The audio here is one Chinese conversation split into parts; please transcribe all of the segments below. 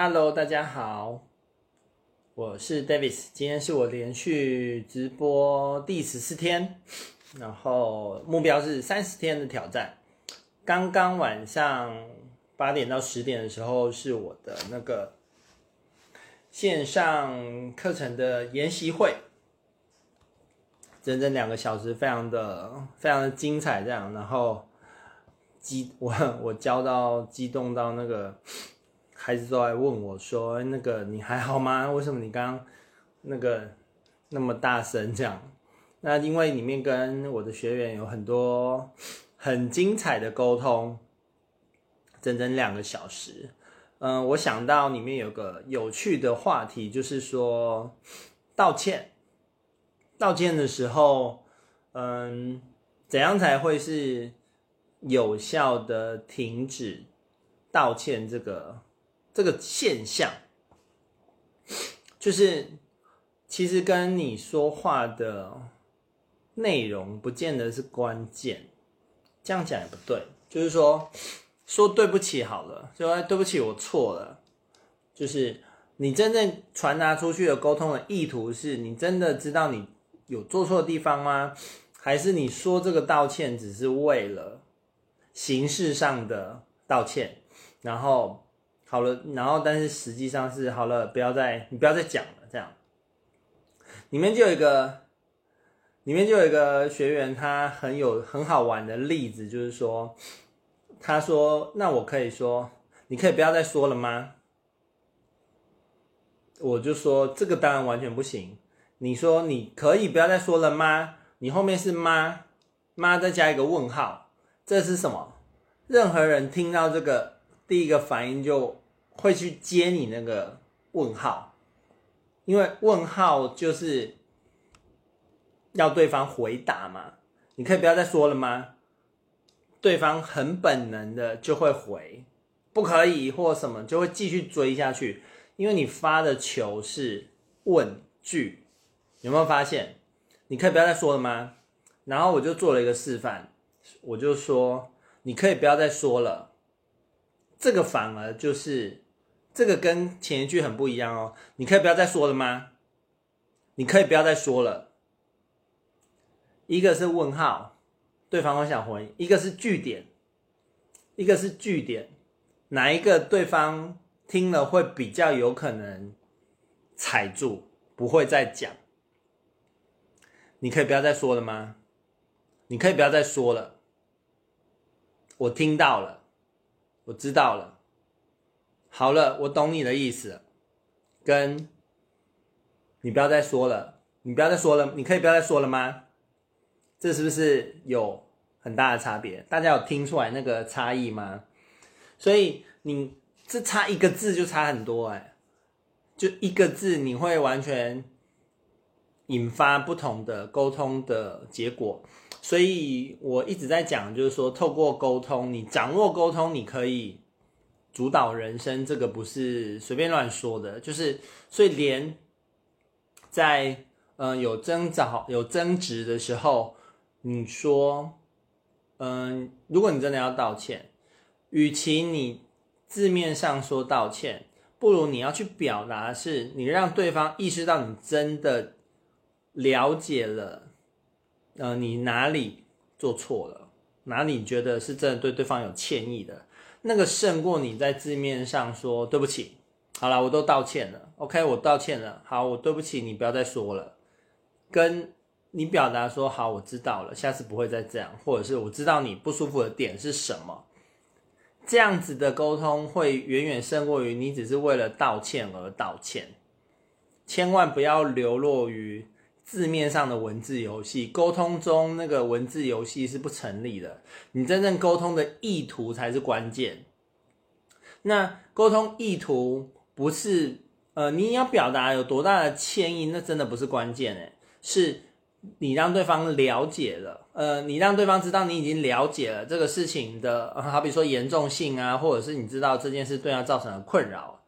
Hello，大家好，我是 Davis，今天是我连续直播第十四天，然后目标是三十天的挑战。刚刚晚上八点到十点的时候是我的那个线上课程的研习会，整整两个小时，非常的非常的精彩，这样，然后激我我教到激动到那个。孩子都来问我说：“那个你还好吗？为什么你刚刚那个那么大声这样？”那因为里面跟我的学员有很多很精彩的沟通，整整两个小时。嗯，我想到里面有个有趣的话题，就是说道歉。道歉的时候，嗯，怎样才会是有效的停止道歉这个？这个现象，就是其实跟你说话的内容不见得是关键，这样讲也不对。就是说，说对不起好了，就说对不起，我错了。就是你真正传达出去的沟通的意图，是你真的知道你有做错的地方吗？还是你说这个道歉只是为了形式上的道歉，然后？好了，然后但是实际上是好了，不要再你不要再讲了，这样。里面就有一个，里面就有一个学员，他很有很好玩的例子，就是说，他说：“那我可以说，你可以不要再说了吗？”我就说：“这个当然完全不行。”你说：“你可以不要再说了吗？”你后面是吗？吗再加一个问号，这是什么？任何人听到这个。第一个反应就会去接你那个问号，因为问号就是要对方回答嘛。你可以不要再说了吗？对方很本能的就会回，不可以或什么，就会继续追下去。因为你发的球是问句，有没有发现？你可以不要再说了吗？然后我就做了一个示范，我就说你可以不要再说了。这个反而就是，这个跟前一句很不一样哦。你可以不要再说了吗？你可以不要再说了。一个是问号，对方会想回；一个是句点，一个是句点。哪一个对方听了会比较有可能踩住，不会再讲？你可以不要再说了吗？你可以不要再说了。我听到了。我知道了，好了，我懂你的意思，跟你不要再说了，你不要再说了，你可以不要再说了吗？这是不是有很大的差别？大家有听出来那个差异吗？所以你这差一个字就差很多哎，就一个字你会完全引发不同的沟通的结果。所以我一直在讲，就是说，透过沟通，你掌握沟通，你可以主导人生。这个不是随便乱说的，就是所以连在嗯、有争吵、有争执的时候，你说，嗯、如果你真的要道歉，与其你字面上说道歉，不如你要去表达，是你让对方意识到你真的了解了。呃，你哪里做错了？哪里觉得是真的对对方有歉意的？那个胜过你在字面上说对不起。好了，我都道歉了。OK，我道歉了。好，我对不起你，不要再说了。跟你表达说好，我知道了，下次不会再这样，或者是我知道你不舒服的点是什么。这样子的沟通会远远胜过于你只是为了道歉而道歉。千万不要流落于。字面上的文字游戏，沟通中那个文字游戏是不成立的。你真正沟通的意图才是关键。那沟通意图不是呃，你要表达有多大的歉意，那真的不是关键诶，是你让对方了解了，呃，你让对方知道你已经了解了这个事情的，好比说严重性啊，或者是你知道这件事对他造成的困扰，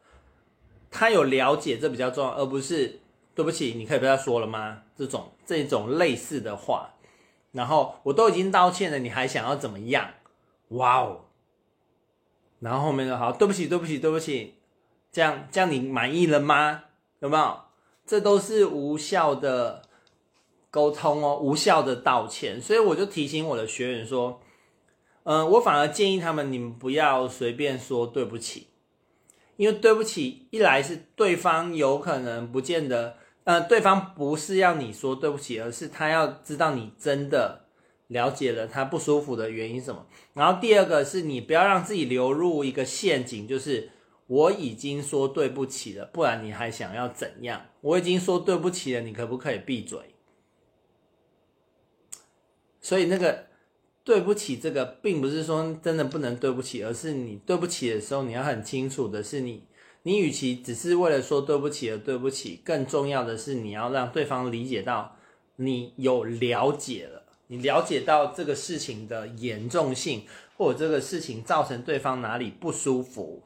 他有了解，这比较重要，而不是。对不起，你可以不要说了吗？这种这种类似的话，然后我都已经道歉了，你还想要怎么样？哇哦！然后后面就好，对不起，对不起，对不起，这样这样你满意了吗？有没有？这都是无效的沟通哦，无效的道歉。所以我就提醒我的学员说，嗯、我反而建议他们，你们不要随便说对不起，因为对不起，一来是对方有可能不见得，呃，对方不是要你说对不起，而是他要知道你真的了解了他不舒服的原因什么。然后第二个是你不要让自己流入一个陷阱，就是我已经说对不起了，不然你还想要怎样？我已经说对不起了，你可不可以闭嘴？所以那个。对不起，这个并不是说真的不能对不起，而是你对不起的时候，你要很清楚的是你，你与其只是为了说对不起而对不起，更重要的是你要让对方理解到你有了解了，你了解到这个事情的严重性，或者这个事情造成对方哪里不舒服，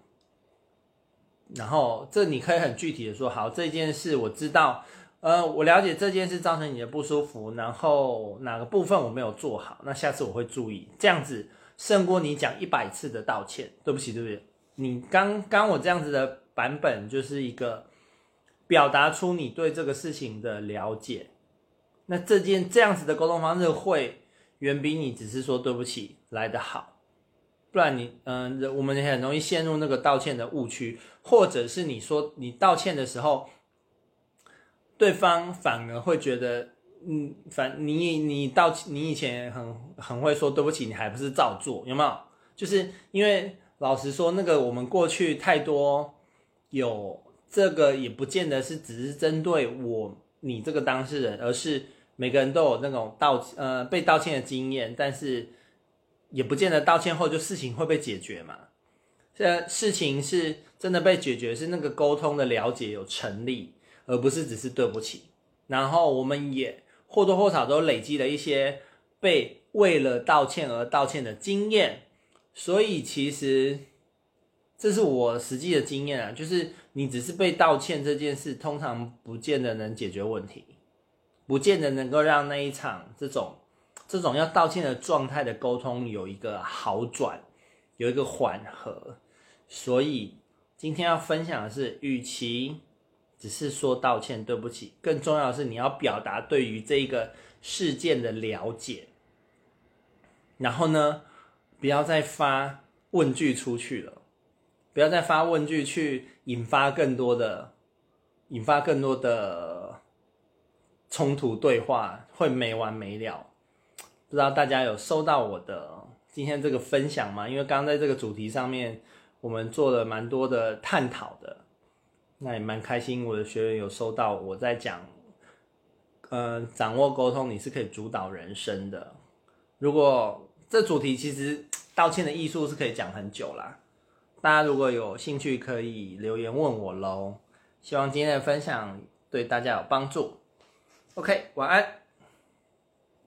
然后这你可以很具体的说，好，这件事我知道。呃，我了解这件事造成你的不舒服，然后哪个部分我没有做好，那下次我会注意。这样子胜过你讲一百次的道歉，对不起，对不起。你刚刚我这样子的版本就是一个表达出你对这个事情的了解。那这件这样子的沟通方式会远比你只是说对不起来得好，不然你嗯、我们很容易陷入那个道歉的误区，或者是你说你道歉的时候。对方反而会觉得，嗯，反你你道你以前很很会说对不起，你还不是照做，有没有？就是因为老实说，那个我们过去太多有这个，也不见得是只是针对我你这个当事人，而是每个人都有那种道呃被道歉的经验，但是也不见得道歉后就事情会被解决嘛。这事情是真的被解决，是那个沟通的了解有成立。而不是只是对不起，然后我们也或多或少都累积了一些被为了道歉而道歉的经验，所以其实这是我实际的经验啊，就是你只是被道歉这件事，通常不见得能解决问题，不见得能够让那一场这种这种要道歉的状态的沟通有一个好转，有一个缓和，所以今天要分享的是，与其。只是说道歉，对不起。更重要的是，你要表达对于这个事件的了解。然后呢，不要再发问句出去了，不要再发问句去引发更多的、引发更多的冲突对话，会没完没了。不知道大家有收到我的今天这个分享吗？因为刚刚在这个主题上面，我们做了蛮多的探讨的。那也蛮开心，我的学员有收到我在讲，呃，掌握沟通，你是可以主导人生的。如果这主题其实道歉的艺术是可以讲很久啦，大家如果有兴趣可以留言问我喽。希望今天的分享对大家有帮助。OK，晚安。